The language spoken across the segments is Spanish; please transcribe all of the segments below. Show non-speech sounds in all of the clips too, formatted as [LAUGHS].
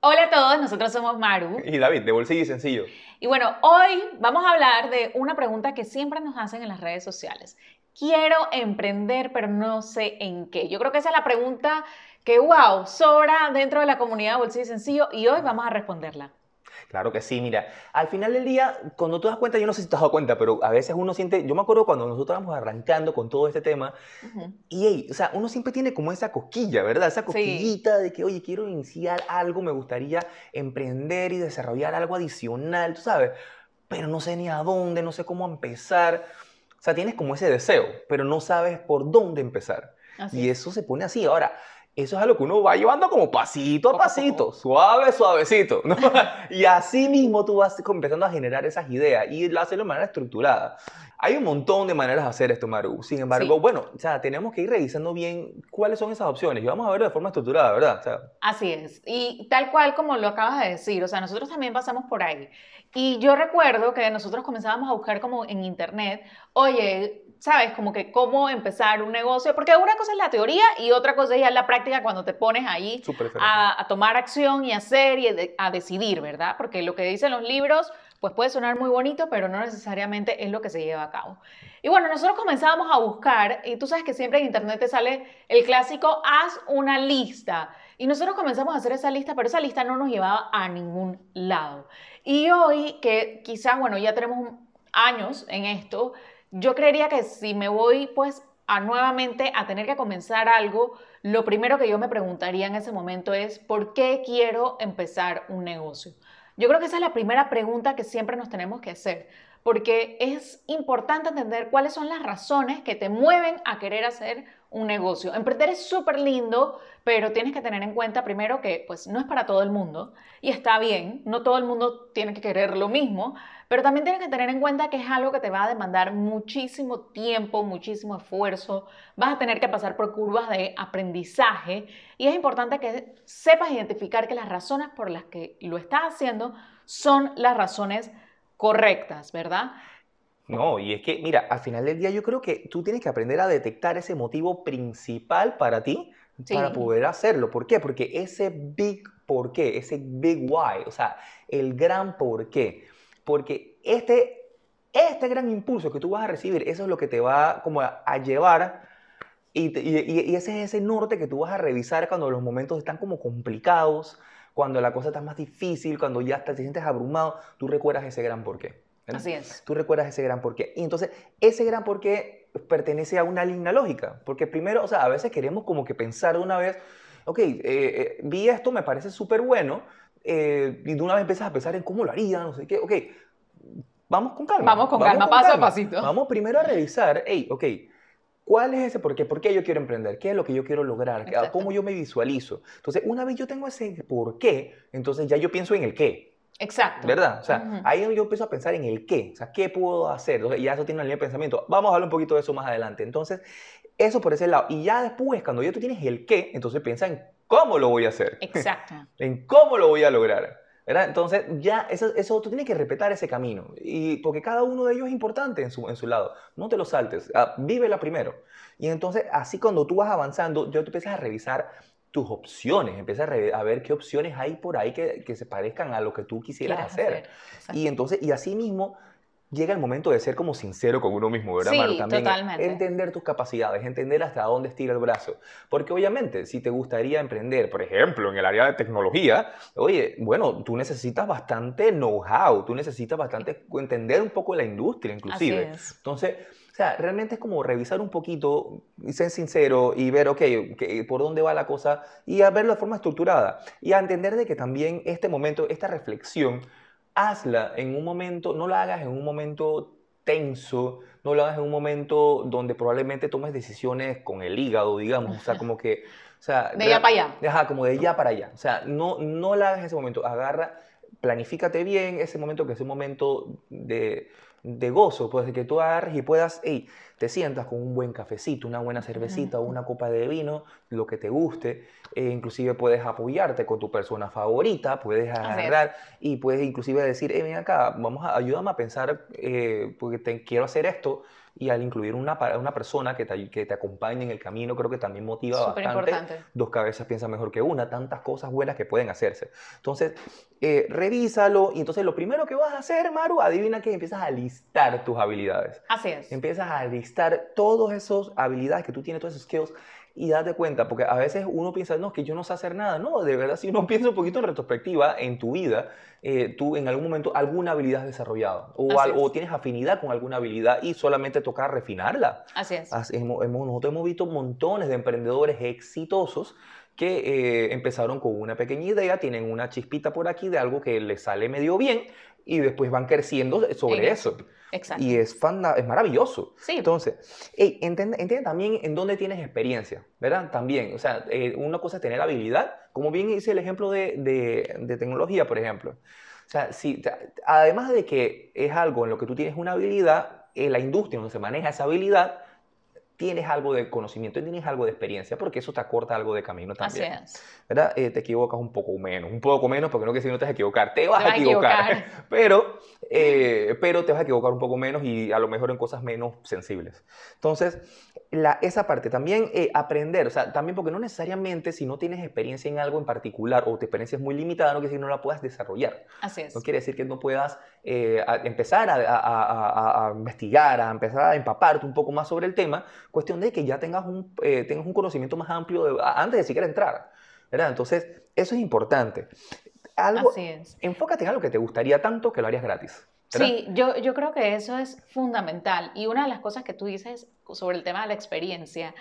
Hola a todos, nosotros somos Maru. Y David, de Bolsillo y Sencillo. Y bueno, hoy vamos a hablar de una pregunta que siempre nos hacen en las redes sociales. Quiero emprender, pero no sé en qué. Yo creo que esa es la pregunta que, wow, sobra dentro de la comunidad de Bolsillo y Sencillo y hoy vamos a responderla. Claro que sí, mira, al final del día, cuando tú das cuenta, yo no sé si te has dado cuenta, pero a veces uno siente, yo me acuerdo cuando nosotros estábamos arrancando con todo este tema, y hey, o sea, uno siempre tiene como esa cosquilla, ¿verdad? Esa cosquillita de que, oye, quiero iniciar algo, me gustaría emprender y desarrollar algo adicional, tú sabes, pero no sé ni a dónde, no sé cómo empezar. O sea, tienes como ese deseo, pero no sabes por dónde empezar. y eso se pone así. Ahora, eso es algo que uno va llevando como pasito a pasito, suave, suavecito. [LAUGHS] y así mismo tú vas empezando a generar esas ideas y lo haces de manera estructurada. Hay un montón de maneras de hacer esto, Maru. Sin embargo, bueno, o sea, tenemos que ir revisando bien cuáles son esas opciones y vamos a verlo de forma estructurada, ¿verdad? Así es. Y tal cual como lo acabas de decir, o sea, nosotros también pasamos por ahí. Y yo recuerdo que nosotros comenzábamos a buscar como en internet, oye, ¿sabes? Como que cómo empezar un negocio, porque una cosa es la teoría y otra cosa es ya la práctica cuando te pones ahí a, tomar acción y hacer y a decidir, ¿verdad? Porque lo que dicen los libros, pues puede sonar muy bonito, pero no necesariamente es lo que se lleva a cabo. Y bueno, nosotros comenzamos a buscar, y tú sabes que siempre en internet te sale el clásico, haz una lista. Y nosotros comenzamos a hacer esa lista, pero esa lista no nos llevaba a ningún lado. Y hoy, que quizás, bueno, ya tenemos años en esto, yo creería que si me voy pues a nuevamente a tener que comenzar algo, lo primero que yo me preguntaría en ese momento es, ¿por qué quiero empezar un negocio? Yo creo que esa es la primera pregunta que siempre nos tenemos que hacer, porque es importante entender cuáles son las razones que te mueven a querer hacer un negocio. Emprender es súper lindo, pero tienes que tener en cuenta primero que pues no es para todo el mundo y está bien, no todo el mundo tiene que querer lo mismo, pero también tienes que tener en cuenta que es algo que te va a demandar muchísimo tiempo, muchísimo esfuerzo, vas a tener que pasar por curvas de aprendizaje y es importante que sepas identificar que las razones por las que lo estás haciendo son las razones correctas, ¿verdad? No, y es que, mira, al final del día yo creo que tú tienes que aprender a detectar ese motivo principal para ti para poder hacerlo. ¿Por qué? Porque ese big por qué, ese big why, o sea, el gran por qué porque este, este gran impulso que tú vas a recibir, eso es lo que te va como a, llevar y, y, ese es ese norte que tú vas a revisar cuando los momentos están como complicados, cuando la cosa está más difícil, cuando ya te sientes abrumado, tú recuerdas ese gran porqué. Así es. Tú recuerdas ese gran porqué. Y entonces, ese gran porqué pertenece a una línea lógica. Porque primero, o sea, a veces queremos como que pensar de una vez, ok, eh, eh, vi esto, me parece súper bueno, eh, y de una vez empiezas a pensar en cómo lo haría, no sé qué, ok, vamos con calma. Vamos con calma, paso a pasito. Vamos primero a revisar, hey, ok, ¿cuál es ese por qué? ¿Por qué yo quiero emprender? ¿Qué es lo que yo quiero lograr? ¿Cómo yo me visualizo? Entonces, una vez yo tengo ese por qué, entonces ya yo pienso en el qué. Exacto. ¿Verdad? O sea, ahí yo empiezo a pensar en el qué. O sea, ¿qué puedo hacer? Entonces, ya eso tiene una línea de pensamiento. Vamos a hablar un poquito de eso más adelante. Entonces, eso por ese lado. Y ya después, cuando ya tú tienes el qué, entonces piensa en cómo lo voy a hacer. Exacto. [LAUGHS] en cómo lo voy a lograr. ¿verdad? Entonces, ya eso, eso tú tienes que respetar ese camino. Y porque cada uno de ellos es importante en su, en su lado. No te lo saltes. Ah, vívela primero. Y entonces, así cuando tú vas avanzando, ya tú empiezas a revisar tus opciones, empiezas a, ver qué opciones hay por ahí que, que, se parezcan a lo que tú quisieras hacer. Y entonces, y así mismo llega el momento de ser como sincero con uno mismo, ¿verdad, sí, Totalmente. Entender tus capacidades, entender hasta dónde estira el brazo. Porque obviamente, si te gustaría emprender, por ejemplo, en el área de tecnología, oye, bueno, tú necesitas bastante know-how, tú necesitas bastante entender un poco la industria, inclusive. Entonces, sea, realmente es como revisar un poquito y ser sincero y ver, ok, por dónde va la cosa y a verlo de forma estructurada. Y a entender de que también este momento, esta reflexión, hazla en un momento, no la hagas en un momento tenso, no lo hagas en un momento donde probablemente tomes decisiones con el hígado, digamos, o sea, como que... O sea, de allá para allá. Ajá, como de allá para allá. O sea, no, no la hagas en ese momento, agarra, planifícate bien ese momento que es un momento de, de gozo, pues de que tú agarres y puedas, hey, te sientas con un buen cafecito, una buena cervecita o una copa de vino, lo que te guste, e inclusive puedes apoyarte con tu persona favorita, puedes agarrar y puedes inclusive decir, hey, ven acá, vamos a, ayúdame a pensar, eh, porque te, quiero hacer esto, y al incluir una, una persona que te, que te acompañe en el camino, creo que también motiva bastante. Importante. Dos cabezas piensan mejor que una, tantas cosas buenas que pueden hacerse. Entonces, eh, revísalo y entonces lo primero que vas a hacer, Maru, adivina que empiezas a listar tus habilidades. Así es. Empiezas a listar todas esas habilidades que tú tienes, todos esos skills y date cuenta, porque a veces uno piensa, no, que yo no sé hacer nada. No, de verdad, si uno [LAUGHS] piensa un poquito en retrospectiva en tu vida, eh, tú en algún momento alguna habilidad has desarrollado o, algo, tienes afinidad con alguna habilidad y solamente toca refinarla. Así es. hemos, nosotros hemos visto montones de emprendedores exitosos que eh, empezaron con una pequeña idea, tienen una chispita por aquí de algo que les sale medio bien y después van creciendo sobre eso. Exacto. Y es, es maravilloso. Sí. Entonces, entiende, también en dónde tienes experiencia, ¿verdad? También, o sea, eh, una cosa es tener habilidad, como bien hice el ejemplo de, de, tecnología, por ejemplo. O sea, si, además de que es algo en lo que tú tienes una habilidad, en la industria donde se maneja esa habilidad, tienes algo de conocimiento, tienes algo de experiencia, porque eso te acorta algo de camino también. Así es. ¿Verdad? Eh, te equivocas un poco menos, un poco menos, porque no que si no te vas a equivocar, te vas, a equivocar, [LAUGHS] pero, eh, pero te vas a equivocar un poco menos y a lo mejor en cosas menos sensibles. Entonces, la, esa parte también eh, aprender, o sea, también porque no necesariamente si no tienes experiencia en algo en particular o tu experiencia es muy limitada, no quiere decir que no la puedas desarrollar. Así es. No quiere decir que no puedas empezar a, a, a, investigar, a empezar a empaparte un poco más sobre el tema, cuestión de que ya tengas un, tengas un conocimiento más amplio antes de siquiera entrar. ¿verdad? Entonces, eso es importante. Algo, Así es. Enfócate en algo que te gustaría tanto que lo harías gratis. Sí, yo, yo creo que eso es fundamental. Y una de las cosas que tú dices sobre el tema de la experiencia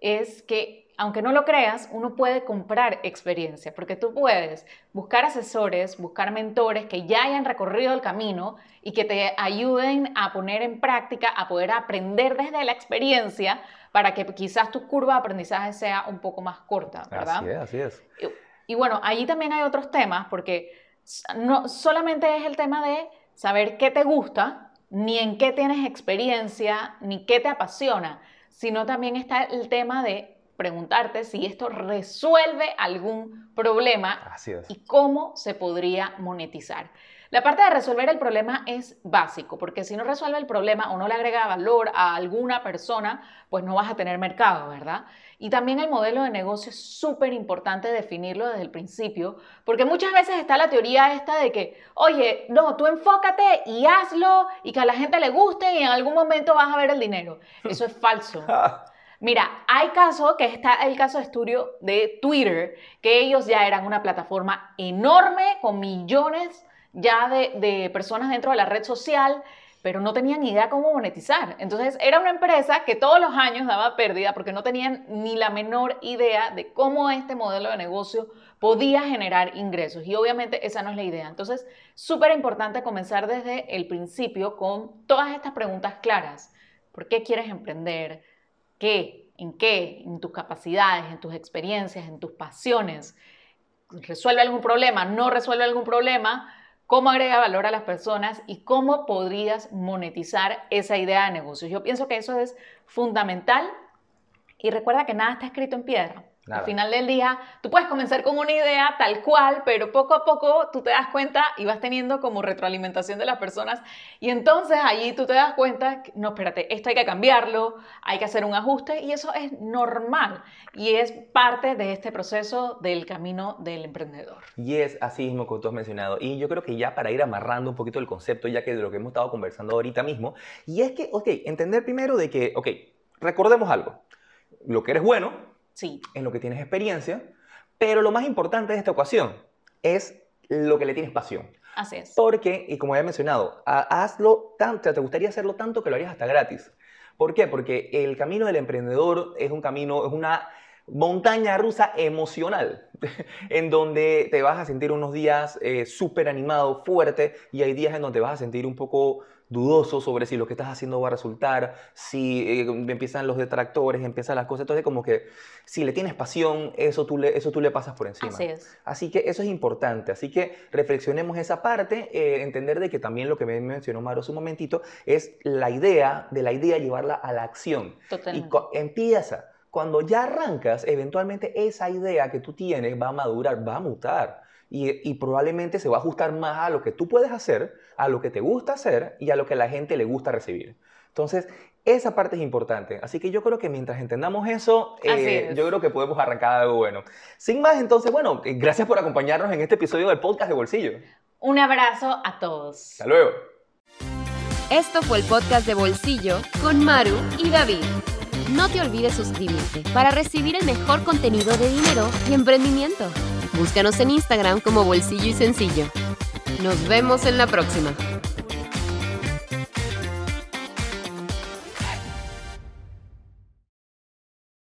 es que, aunque no lo creas, uno puede comprar experiencia, porque tú puedes buscar asesores, buscar mentores que ya hayan recorrido el camino y que te ayuden a poner en práctica, a poder aprender desde la experiencia para que quizás tu curva de aprendizaje sea un poco más corta, ¿verdad? Así es, así es. Y, bueno, allí también hay otros temas, porque no solamente es el tema de saber qué te gusta, ni en qué tienes experiencia, ni qué te apasiona, sino también está el tema de preguntarte si esto resuelve algún problema y cómo se podría monetizar. La parte de resolver el problema es básico, porque si no resuelve el problema o no le agrega valor a alguna persona, pues no vas a tener mercado, ¿verdad? Y también el modelo de negocio es súper importante definirlo desde el principio, porque muchas veces está la teoría esta de que, oye, no, tú enfócate y hazlo y que a la gente le guste y en algún momento vas a ver el dinero. [LAUGHS] Eso es falso. [LAUGHS] Mira, hay casos, que está el caso de estudio de Twitter, que ellos ya eran una plataforma enorme con millones ya de, personas dentro de la red social, pero no tenían idea cómo monetizar. Entonces era una empresa que todos los años daba pérdida porque no tenían ni la menor idea de cómo este modelo de negocio podía generar ingresos. Y obviamente esa no es la idea. Entonces, súper importante comenzar desde el principio con todas estas preguntas claras. ¿Por qué quieres emprender? ¿Qué? ¿En qué? En tus capacidades, en tus experiencias, en tus pasiones. ¿Resuelve algún problema? ¿No resuelve algún problema? cómo agrega valor a las personas y cómo podrías monetizar esa idea de negocio. Yo pienso que eso es fundamental y recuerda que nada está escrito en piedra. Al final del día, tú puedes comenzar con una idea tal cual, pero poco a poco tú te das cuenta y vas teniendo como retroalimentación de las personas. Y entonces allí tú te das cuenta, no, espérate, esto hay que cambiarlo, hay que hacer un ajuste y eso es normal y es parte de este proceso del camino del emprendedor. Y es así mismo como tú has mencionado. Y yo creo que ya para ir amarrando un poquito el concepto, ya que de lo que hemos estado conversando ahorita mismo, y es que, ok, entender primero de que, ok, recordemos algo, lo que eres bueno, en lo que tienes experiencia, pero lo más importante de esta ocasión es lo que le tienes pasión. Así es. Porque, y como había mencionado, hazlo tanto, te gustaría hacerlo tanto que lo harías hasta gratis. ¿Por qué? Porque el camino del emprendedor es un camino, es una montaña rusa emocional, [LAUGHS] en donde te vas a sentir unos días eh, súper animado, fuerte, y hay días en donde te vas a sentir un poco dudoso sobre si lo que estás haciendo va a resultar, si eh, empiezan los detractores, empiezan las cosas, entonces como que si le tienes pasión, eso tú le, eso tú le pasas por encima. Así es. Así que eso es importante, así que reflexionemos esa parte, eh, entender de que también lo que me mencionó Maro hace un momentito es la idea, de la idea llevarla a la acción. Totalmente. Y empieza. Cuando ya arrancas, eventualmente esa idea que tú tienes va a madurar, va a mutar y, probablemente se va a ajustar más a lo que tú puedes hacer, a lo que te gusta hacer y a lo que a la gente le gusta recibir. Entonces, esa parte es importante. Así que yo creo que mientras entendamos eso, eh, yo creo que podemos arrancar algo bueno. Sin más, entonces, bueno, eh, gracias por acompañarnos en este episodio del podcast de Bolsillo. Un abrazo a todos. Hasta luego. Esto fue el podcast de Bolsillo con Maru y David. No te olvides suscribirte para recibir el mejor contenido de dinero y emprendimiento. Búscanos en Instagram como Bolsillo y Sencillo. Nos vemos en la próxima.